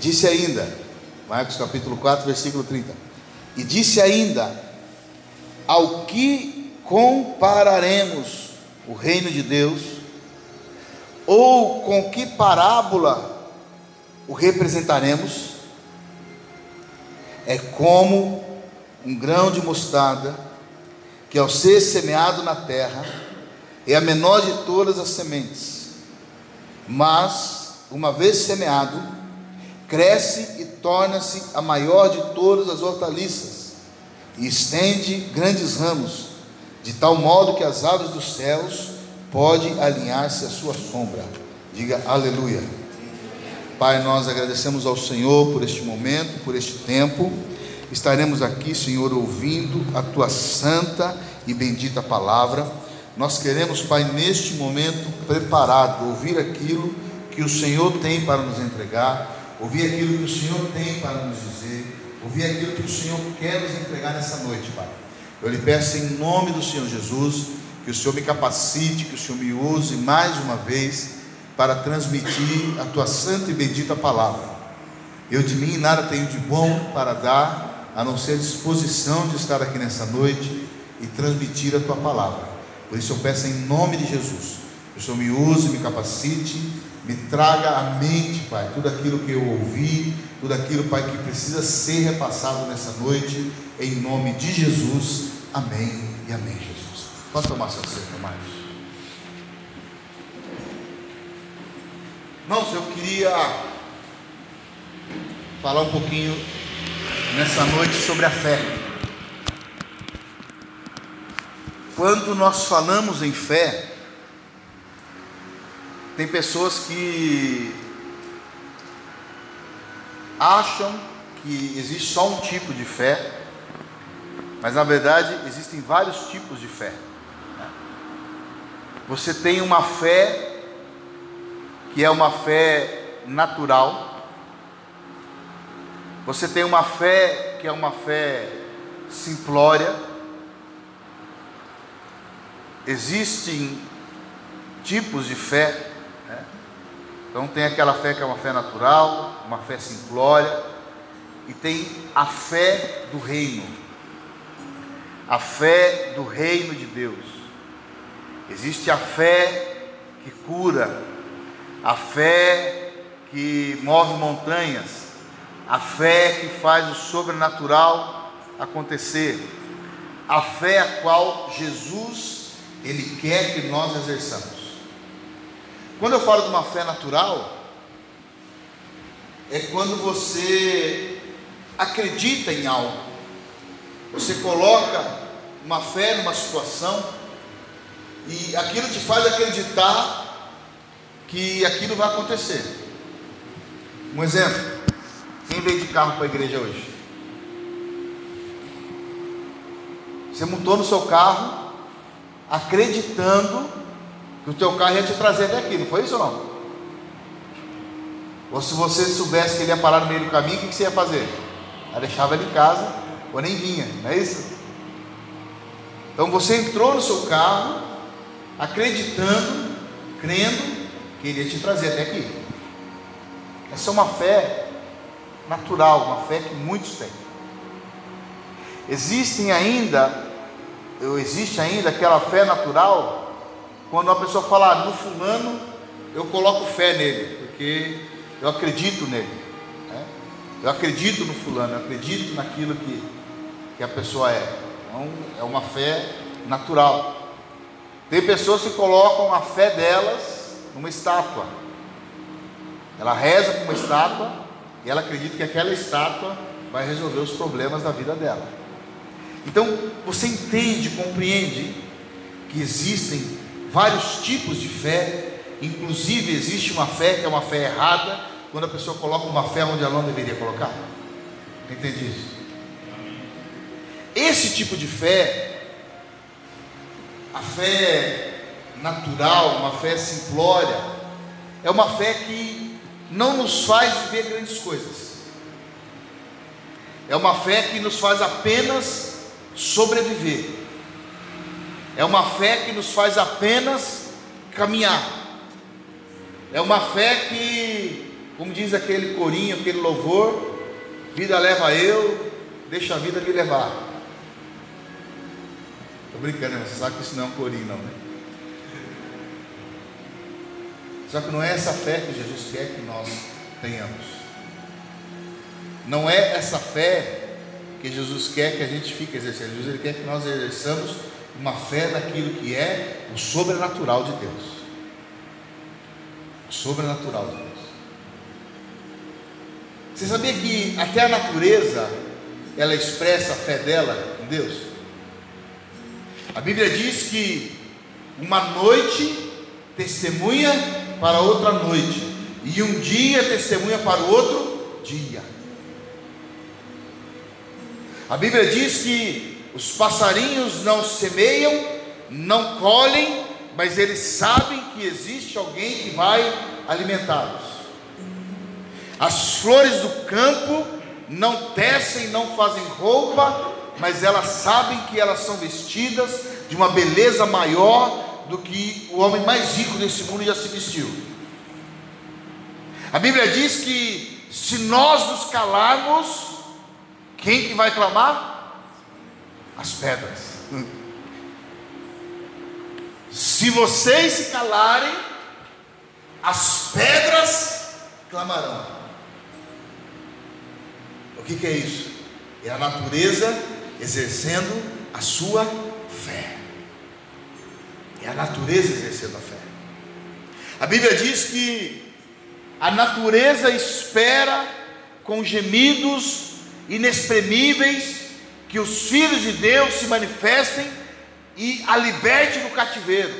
disse ainda, Marcos capítulo 4, versículo 30. E disse ainda: Ao que compararemos o reino de Deus? Ou com que parábola o representaremos? É como um grão de mostarda que, ao ser semeado na terra, é a menor de todas as sementes, mas, uma vez semeado, cresce e torna-se a maior de todas as hortaliças, e estende grandes ramos, de tal modo que as aves dos céus podem alinhar-se à sua sombra. Diga aleluia. Pai, nós agradecemos ao Senhor por este momento, por este tempo. Estaremos aqui, Senhor, ouvindo a tua santa e bendita palavra. Nós queremos, Pai, neste momento preparado, ouvir aquilo que o Senhor tem para nos entregar, ouvir aquilo que o Senhor tem para nos dizer, ouvir aquilo que o Senhor quer nos entregar nessa noite, Pai. Eu lhe peço em nome do Senhor Jesus, que o Senhor me capacite, que o Senhor me use mais uma vez para transmitir a tua santa e bendita palavra. Eu de mim nada tenho de bom para dar, a não ser a disposição de estar aqui nessa noite e transmitir a tua palavra. Por isso eu peço em nome de Jesus, que o Senhor me use, me capacite, me traga à mente, Pai, tudo aquilo que eu ouvi, tudo aquilo, Pai, que precisa ser repassado nessa noite, em nome de Jesus. Amém e amém, Jesus. Pode tomar seu assento, mais. Irmãos, eu queria falar um pouquinho nessa noite sobre a fé. Quando nós falamos em fé, tem pessoas que acham que existe só um tipo de fé, mas na verdade existem vários tipos de fé. Você tem uma fé que é uma fé natural, você tem uma fé que é uma fé simplória, existem tipos de fé. Então tem aquela fé que é uma fé natural, uma fé simplória, e tem a fé do reino, a fé do reino de Deus. Existe a fé que cura, a fé que move montanhas, a fé que faz o sobrenatural acontecer, a fé a qual Jesus ele quer que nós exerçamos. Quando eu falo de uma fé natural, é quando você acredita em algo, você coloca uma fé numa situação e aquilo te faz acreditar que aquilo vai acontecer. Um exemplo: quem veio de carro para a igreja hoje? Você montou no seu carro acreditando que o teu carro ia te trazer até aqui, não foi isso ou não? Ou se você soubesse que ele ia parar no meio do caminho, o que você ia fazer? Eu deixava ele em casa, ou nem vinha, não é isso? Então você entrou no seu carro, acreditando, crendo que ele ia te trazer até aqui. Essa é uma fé natural, uma fé que muitos têm. Existem ainda existe ainda aquela fé natural, quando uma pessoa fala, ah, no fulano eu coloco fé nele, porque eu acredito nele. Né? Eu acredito no fulano, eu acredito naquilo que, que a pessoa é. Então, é uma fé natural. Tem pessoas que colocam a fé delas numa estátua. Ela reza com uma estátua e ela acredita que aquela estátua vai resolver os problemas da vida dela. Então, você entende, compreende que existem vários tipos de fé, inclusive existe uma fé que é uma fé errada, quando a pessoa coloca uma fé onde ela não deveria colocar. Entende isso? Esse tipo de fé, a fé natural, uma fé simplória, é uma fé que não nos faz viver grandes coisas. É uma fé que nos faz apenas sobreviver. É uma fé que nos faz apenas caminhar. É uma fé que como diz aquele corinho, aquele louvor, vida leva eu, deixa a vida me levar. Estou brincando, você sabe que isso não é um corinho não, né? Só que não é essa fé que Jesus quer que nós tenhamos. Não é essa fé que Jesus quer que a gente fique exercendo. Jesus quer que nós exerçamos uma fé naquilo que é o sobrenatural de Deus. O sobrenatural de Deus. Você sabia que até a natureza ela expressa a fé dela em Deus? A Bíblia diz que uma noite testemunha para outra noite, e um dia testemunha para o outro dia. A Bíblia diz que os passarinhos não semeiam, não colhem, mas eles sabem que existe alguém que vai alimentá-los. As flores do campo não tecem, não fazem roupa, mas elas sabem que elas são vestidas de uma beleza maior do que o homem mais rico desse mundo já se vestiu. A Bíblia diz que se nós nos calarmos, quem que vai clamar? As pedras. Se vocês se calarem, as pedras clamarão. O que, que é isso? É a natureza exercendo a sua fé. É a natureza exercendo a fé. A Bíblia diz que a natureza espera com gemidos inexprimíveis que os filhos de Deus se manifestem e a liberte do cativeiro.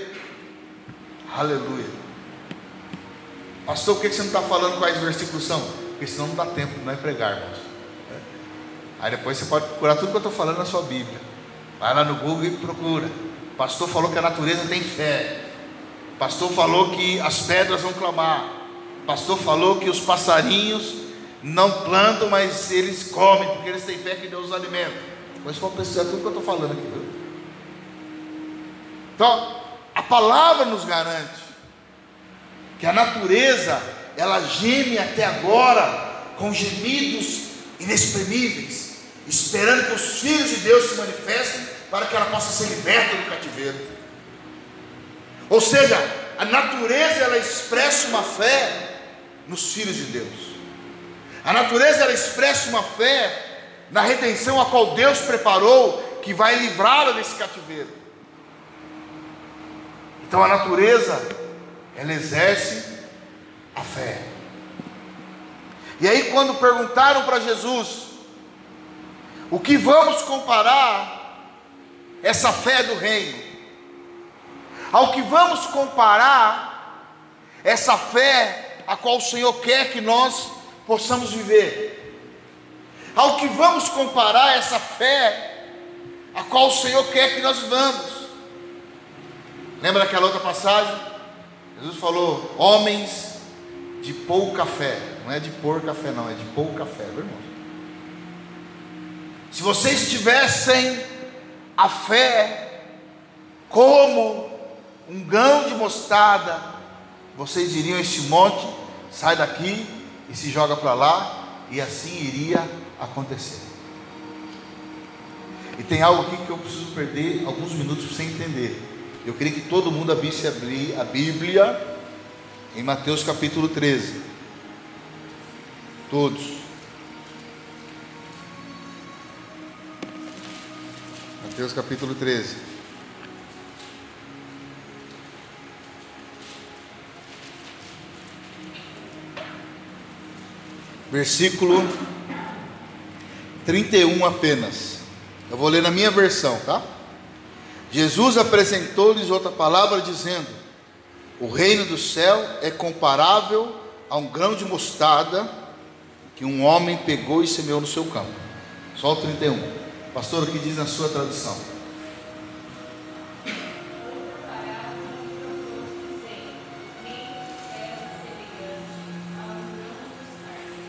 Aleluia. Pastor, por que você não está falando quais versículos são? Porque senão não dá tempo de nós pregarmos. Aí depois você pode procurar tudo que eu estou falando na sua Bíblia. Vai lá no Google e procura pastor falou que a natureza tem fé. pastor falou que as pedras vão clamar. pastor falou que os passarinhos não plantam, mas eles comem, porque eles têm fé que Deus os alimenta. Mas pode precisar tudo que eu estou falando aqui. Viu? Então, a palavra nos garante que a natureza ela geme até agora com gemidos inexprimíveis, esperando que os filhos de Deus se manifestem para que ela possa ser liberta do cativeiro. Ou seja, a natureza ela expressa uma fé nos filhos de Deus. A natureza ela expressa uma fé na redenção a qual Deus preparou que vai livrá-la desse cativeiro. Então a natureza ela exerce a fé. E aí quando perguntaram para Jesus o que vamos comparar essa fé do reino. Ao que vamos comparar essa fé a qual o Senhor quer que nós possamos viver. Ao que vamos comparar essa fé a qual o Senhor quer que nós vivamos. Lembra daquela outra passagem? Jesus falou: homens de pouca fé. Não é de porca fé, não, é de pouca fé, meu irmão. Se vocês tivessem a fé como um grão de mostarda, vocês diriam este monte, sai daqui e se joga para lá, e assim iria acontecer. E tem algo aqui que eu preciso perder alguns minutos para você entender. Eu queria que todo mundo abrisse a Bíblia em Mateus capítulo 13. Todos. Mateus capítulo 13. Versículo 31 apenas. Eu vou ler na minha versão, tá? Jesus apresentou-lhes outra palavra, dizendo: O reino do céu é comparável a um grão de mostarda que um homem pegou e semeou no seu campo. Só o 31. Pastor, o que diz na sua tradução?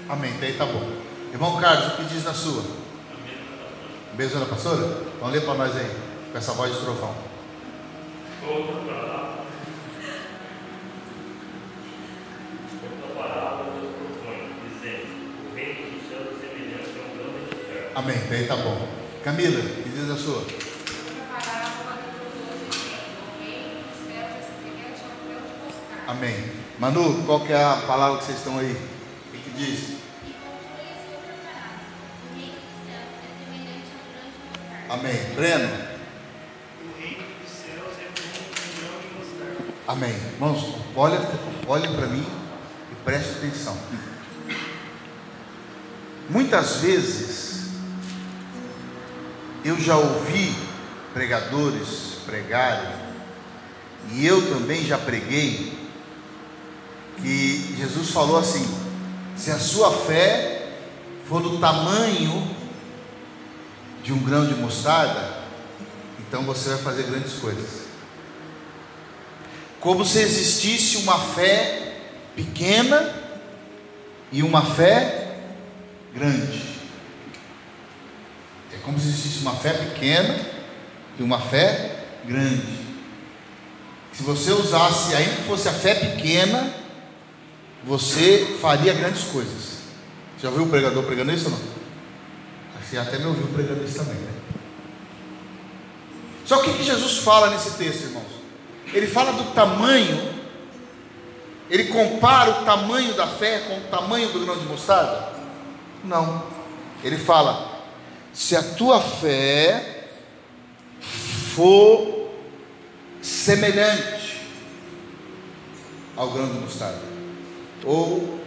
Amém, daí tá bom. Irmão Carlos, o que diz na sua? A mesma da pastora? Então lê para nós aí, com essa voz de trovão. Outra palavra. Outra palavra Deus propõe, dizendo: O reino do céu é semelhante a um grão de terra. Amém. Daí tá bom. Camila, o que diz a sua? Amém. Manu, qual é a palavra que vocês estão aí? O que diz? Amém. Breno? Amém. Irmãos, olha, olhem para mim e preste atenção. Muitas vezes eu já ouvi pregadores pregarem, e eu também já preguei, que Jesus falou assim: se a sua fé for do tamanho de um grão de mostarda, então você vai fazer grandes coisas. Como se existisse uma fé pequena e uma fé grande. É como se existisse uma fé pequena e uma fé grande. Se você usasse, ainda que fosse a fé pequena, você faria grandes coisas. Já viu o pregador pregando isso ou não? Você até me ouviu pregando isso também, né? Só que o que Jesus fala nesse texto, irmãos? Ele fala do tamanho, ele compara o tamanho da fé com o tamanho do grão de mostarda? Não. Ele fala: se a tua fé for semelhante ao grão de mostarda, ou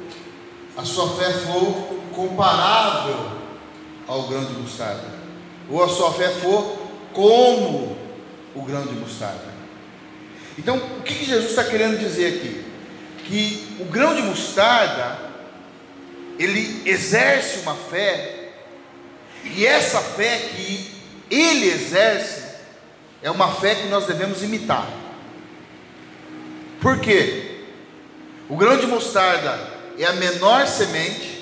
a sua fé for comparável ao grão de mostarda, ou a sua fé for como o grão de mostarda. Então, o que, Jesus está querendo dizer aqui? Que o grão de mostarda, ele exerce uma fé, e essa fé que ele exerce, é uma fé que nós devemos imitar. Por quê? O grão de mostarda é a menor semente,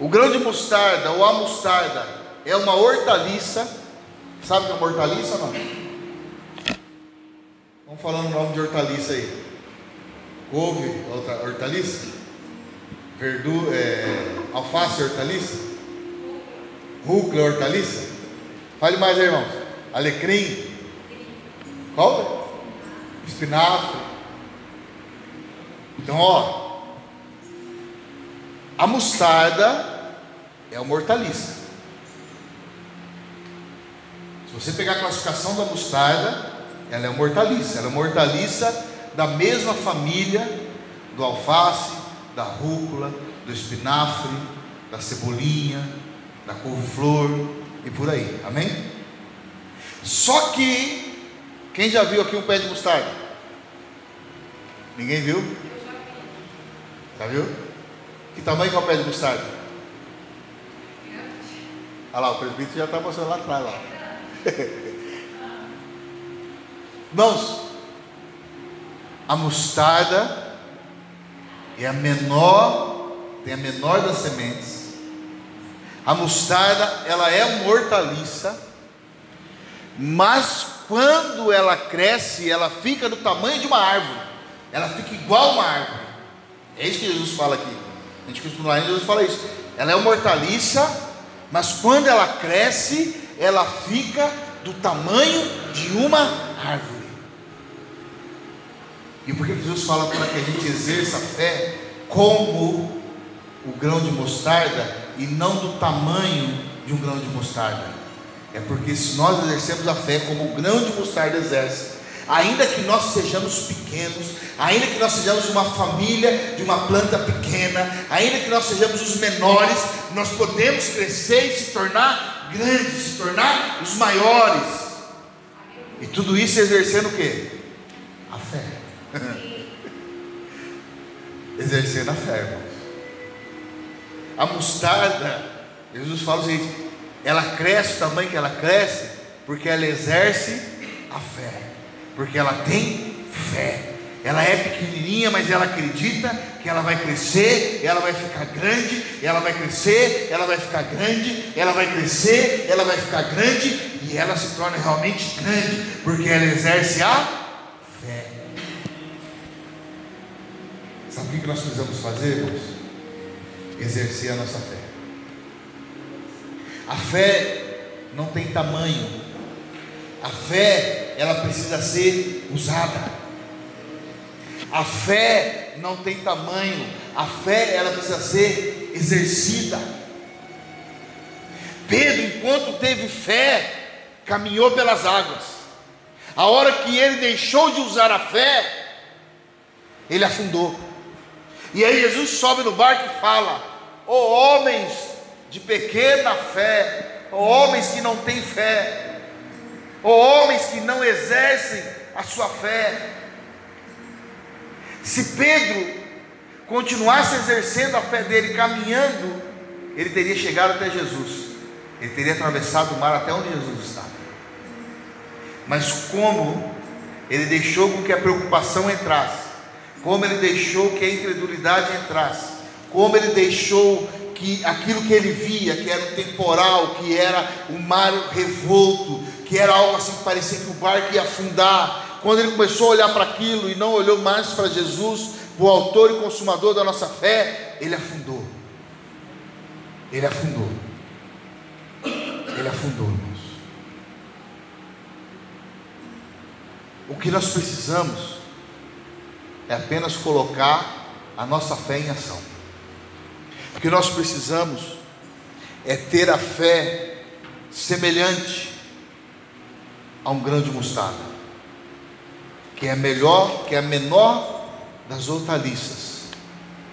o grão de mostarda ou a mostarda é uma hortaliça. Sabe o que é uma hortaliça não? Vamos falando o nome de hortaliça aí. Couve, outra hortaliça? É, alface, hortaliça? Rúcula, hortaliça? Fale mais aí, irmãos. Alecrim? Qual? Espinafre. Então, ó, a mostarda é uma hortaliça. Se você pegar a classificação da mostarda, ela é uma hortaliça. Ela é uma hortaliça da mesma família do alface, da rúcula, do espinafre, da cebolinha, da couve-flor e por aí. Amém? Só que, quem já viu aqui um pé de mostarda? Ninguém viu? Já viu? Que tamanho é o pé de mostarda? Olha lá, o presbítero já está mostrando lá atrás. Lá. Irmãos, a mostarda é a menor, tem a menor das sementes. A mostarda, ela é uma hortaliça, mas quando ela cresce, ela fica do tamanho de uma árvore. Ela fica igual uma árvore. É isso que Jesus fala aqui. A gente costuma lá Jesus fala isso. Ela é uma hortaliça, mas quando ela cresce, ela fica do tamanho de uma árvore. E por que Jesus fala para que a gente exerça a fé como o grão de mostarda e não do tamanho de um grão de mostarda? É porque se nós exercemos a fé como o grão de mostarda exerce, ainda que nós sejamos pequenos, ainda que nós sejamos uma família de uma planta pequena, ainda que nós sejamos os menores, nós podemos crescer e se tornar grandes, se tornar os maiores. E tudo isso exercendo o que? A fé. exercendo a fé, irmãos. A mostarda, Jesus fala o seguinte: ela cresce o tamanho que ela cresce, porque ela exerce a fé porque ela tem fé. Ela é pequenininha, mas ela acredita que ela vai crescer, ela vai ficar grande, ela vai crescer, ela vai ficar grande, ela vai crescer, ela vai ficar grande e ela se torna realmente grande, porque ela exerce a fé. Sabe o que nós precisamos fazer, irmãos? Exercer a nossa fé. A fé não tem tamanho. A fé, ela precisa ser usada. A fé não tem tamanho. A fé, ela precisa ser exercida. Pedro, enquanto teve fé, caminhou pelas águas. A hora que ele deixou de usar a fé, ele afundou. E aí Jesus sobe no barco e fala: Ó oh, homens de pequena fé, ó oh, homens que não têm fé, oh, homens que não exercem a sua fé. Se Pedro continuasse exercendo a fé dele, caminhando, ele teria chegado até Jesus, ele teria atravessado o mar até onde Jesus estava. Mas como ele deixou com que a preocupação entrasse, como ele deixou que a incredulidade entrasse, como ele deixou que aquilo que ele via, que era o temporal, que era o mar revolto, que era algo assim que parecia que o barco ia afundar, quando ele começou a olhar para aquilo e não olhou mais para Jesus, o autor e consumador da nossa fé, ele afundou. Ele afundou. Ele afundou, irmãos. O que nós precisamos é apenas colocar a nossa fé em ação. O que nós precisamos é ter a fé semelhante a um grão de mostarda, que é melhor, que é a menor das hortaliças,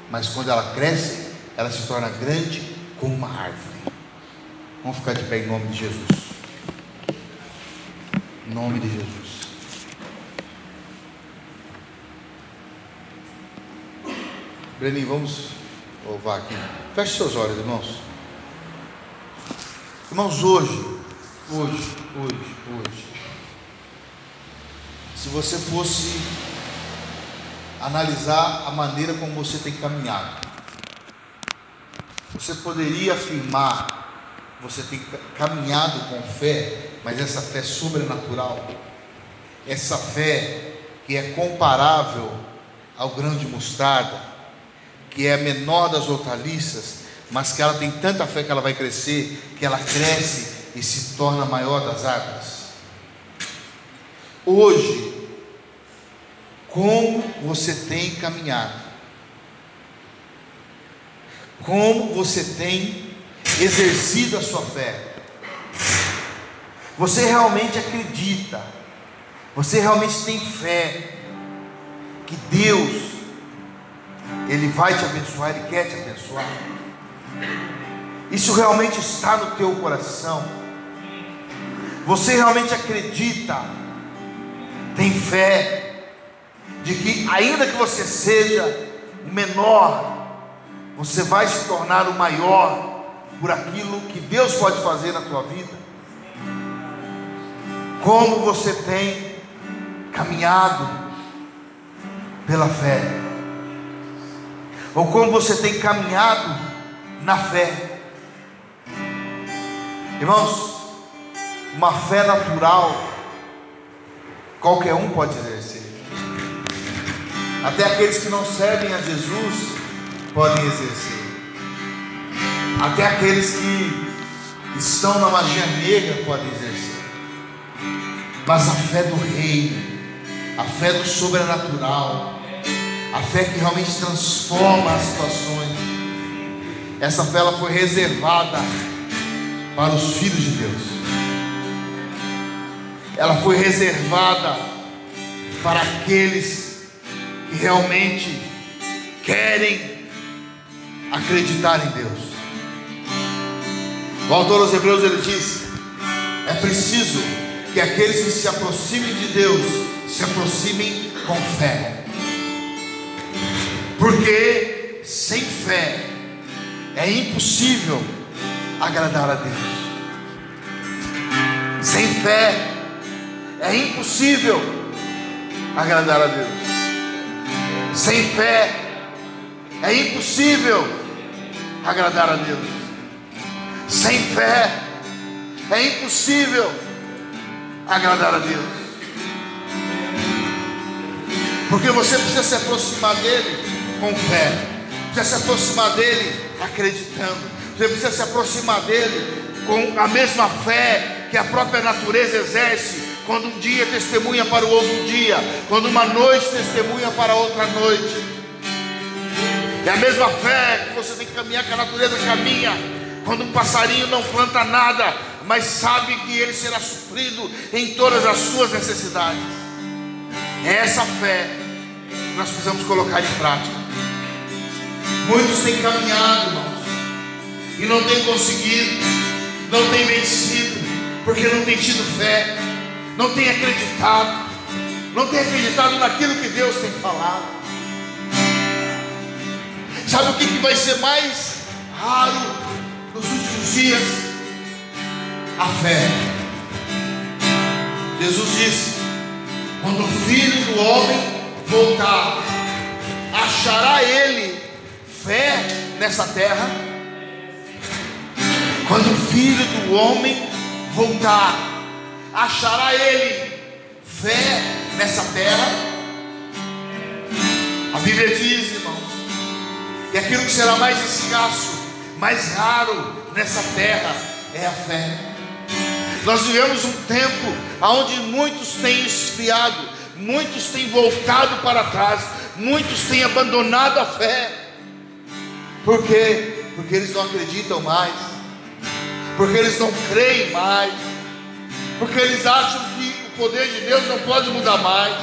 mas quando ela cresce, ela se torna grande como uma árvore. Vamos ficar de pé em nome de Jesus. Em nome de Jesus. Breninho, vamos louvar aqui. Feche seus olhos, irmãos. Irmãos, hoje, hoje, hoje, hoje, se você fosse analisar a maneira como você tem caminhado, você poderia afirmar, você tem caminhado com fé, mas essa fé sobrenatural, essa fé que é comparável ao grão de mostarda, que é a menor das hortaliças, mas que ela tem tanta fé que ela vai crescer, que ela cresce e se torna a maior das águas. Hoje, como você tem caminhado? Como você tem exercido a sua fé? Você realmente acredita? Você realmente tem fé que Deus ele vai te abençoar, Ele quer te abençoar. Isso realmente está no teu coração. Você realmente acredita, tem fé, de que ainda que você seja o menor, você vai se tornar o maior por aquilo que Deus pode fazer na tua vida. Como você tem caminhado pela fé ou como você tem caminhado na fé. Irmãos, uma fé natural, qualquer um pode exercer. Até aqueles que não servem a Jesus podem exercer. Até aqueles que estão na magia negra podem exercer. Mas a fé do reino, a fé do sobrenatural, a fé que realmente transforma as situações. Essa fé ela foi reservada para os filhos de Deus. Ela foi reservada para aqueles que realmente querem acreditar em Deus. O autor aos Hebreus ele diz: é preciso que aqueles que se aproximem de Deus se aproximem com fé. Porque sem fé é impossível agradar a Deus. Sem fé é impossível agradar a Deus. Sem fé é impossível agradar a Deus. Sem fé é impossível agradar a Deus. Porque você precisa se aproximar dele com fé. Precisa se aproximar dele acreditando. Você precisa se aproximar dele com a mesma fé que a própria natureza exerce, quando um dia testemunha para o outro dia, quando uma noite testemunha para outra noite. É a mesma fé que você tem que caminhar que a natureza caminha. Quando um passarinho não planta nada, mas sabe que ele será suprido em todas as suas necessidades. É essa fé que nós precisamos colocar em prática. Muitos têm caminhado, irmãos, e não têm conseguido, não têm vencido, porque não têm tido fé, não têm acreditado, não têm acreditado naquilo que Deus tem falado. Sabe o que, que vai ser mais raro nos últimos dias? A fé. Jesus disse: quando o filho do homem voltar, achará ele fé nessa terra? Quando o filho do homem voltar, achará ele fé nessa terra? A Bíblia diz, irmãos, que aquilo que será mais escasso, mais raro nessa terra é a fé. Nós vivemos um tempo onde muitos têm esfriado, muitos têm voltado para trás, muitos têm abandonado a fé. Por quê? Porque eles não acreditam mais, porque eles não creem mais, porque eles acham que o poder de Deus não pode mudar mais,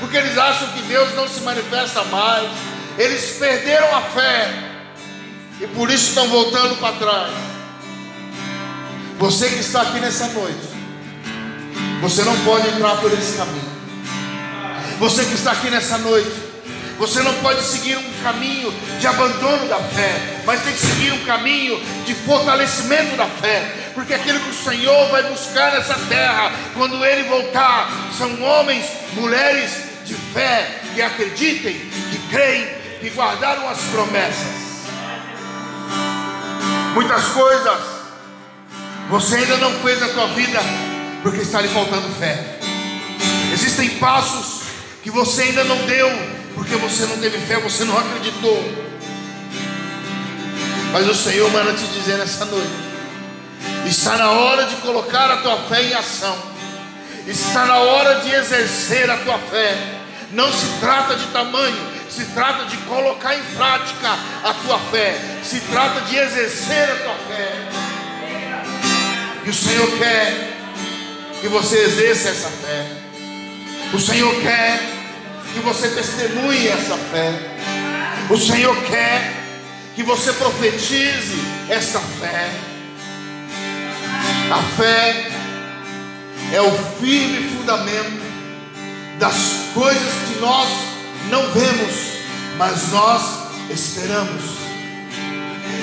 porque eles acham que Deus não se manifesta mais, eles perderam a fé e por isso estão voltando para trás. Você que está aqui nessa noite, você não pode entrar por esse caminho. Você que está aqui nessa noite, você não pode seguir um caminho de abandono da fé, mas tem que seguir um caminho de fortalecimento da fé, porque aquilo que o Senhor vai buscar nessa terra, quando Ele voltar, são homens, mulheres de fé, que acreditem, que creem, que guardaram as promessas. Muitas coisas você ainda não fez na tua vida porque está lhe faltando fé. Existem passos que você ainda não deu porque você não teve fé, você não acreditou. Mas o Senhor manda te dizer nessa noite: está na hora de colocar a tua fé em ação, está na hora de exercer a tua fé. Não se trata de tamanho, se trata de colocar em prática a tua fé, se trata de exercer a tua fé. E o Senhor quer que você exerça essa fé. O Senhor quer que você testemunhe essa fé. O Senhor quer que você profetize essa fé. A fé é o firme fundamento das coisas que nós não vemos, mas nós esperamos.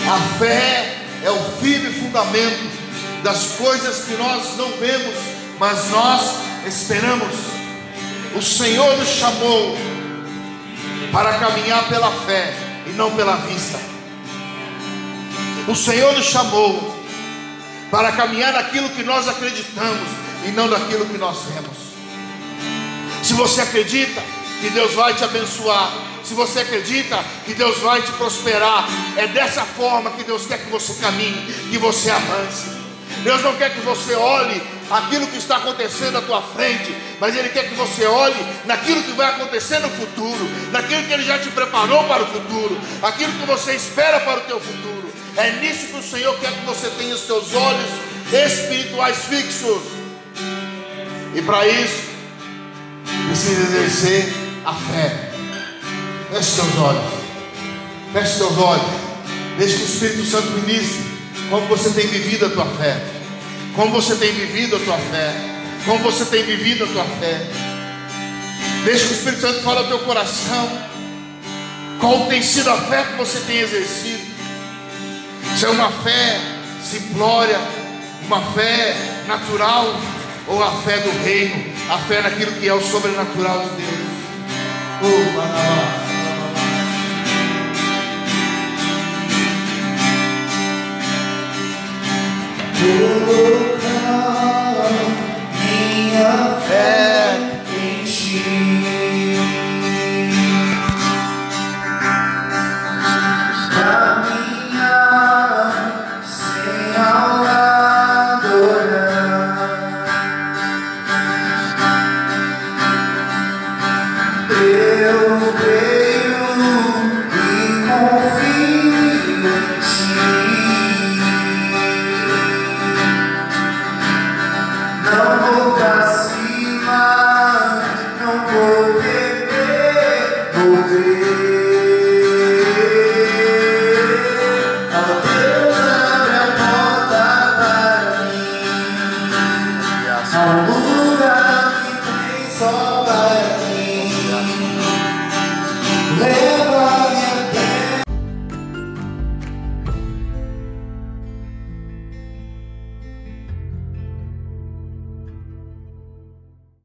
A fé é o firme fundamento das coisas que nós não vemos, mas nós esperamos. O Senhor nos chamou para caminhar pela fé e não pela vista. O Senhor nos chamou para caminhar naquilo que nós acreditamos e não naquilo que nós vemos. Se você acredita que Deus vai te abençoar, se você acredita que Deus vai te prosperar, é dessa forma que Deus quer que você caminhe, que você avance. Deus não quer que você olhe aquilo que está acontecendo à tua frente, mas Ele quer que você olhe naquilo que vai acontecer no futuro, naquilo que Ele já te preparou para o futuro, aquilo que você espera para o teu futuro. É nisso que o Senhor quer que você tenha os teus olhos espirituais fixos. E para isso, precisa exercer a fé. Feche seus olhos. Feche seus olhos. Deixe que o Espírito Santo ministre como você tem vivido a tua fé? Como você tem vivido a tua fé? Como você tem vivido a tua fé? Deixa que o Espírito Santo fale ao teu coração. Qual tem sido a fé que você tem exercido? Se é uma fé simplória, uma fé natural, ou a fé do reino, a fé naquilo que é o sobrenatural de Deus. Oh, colocar minha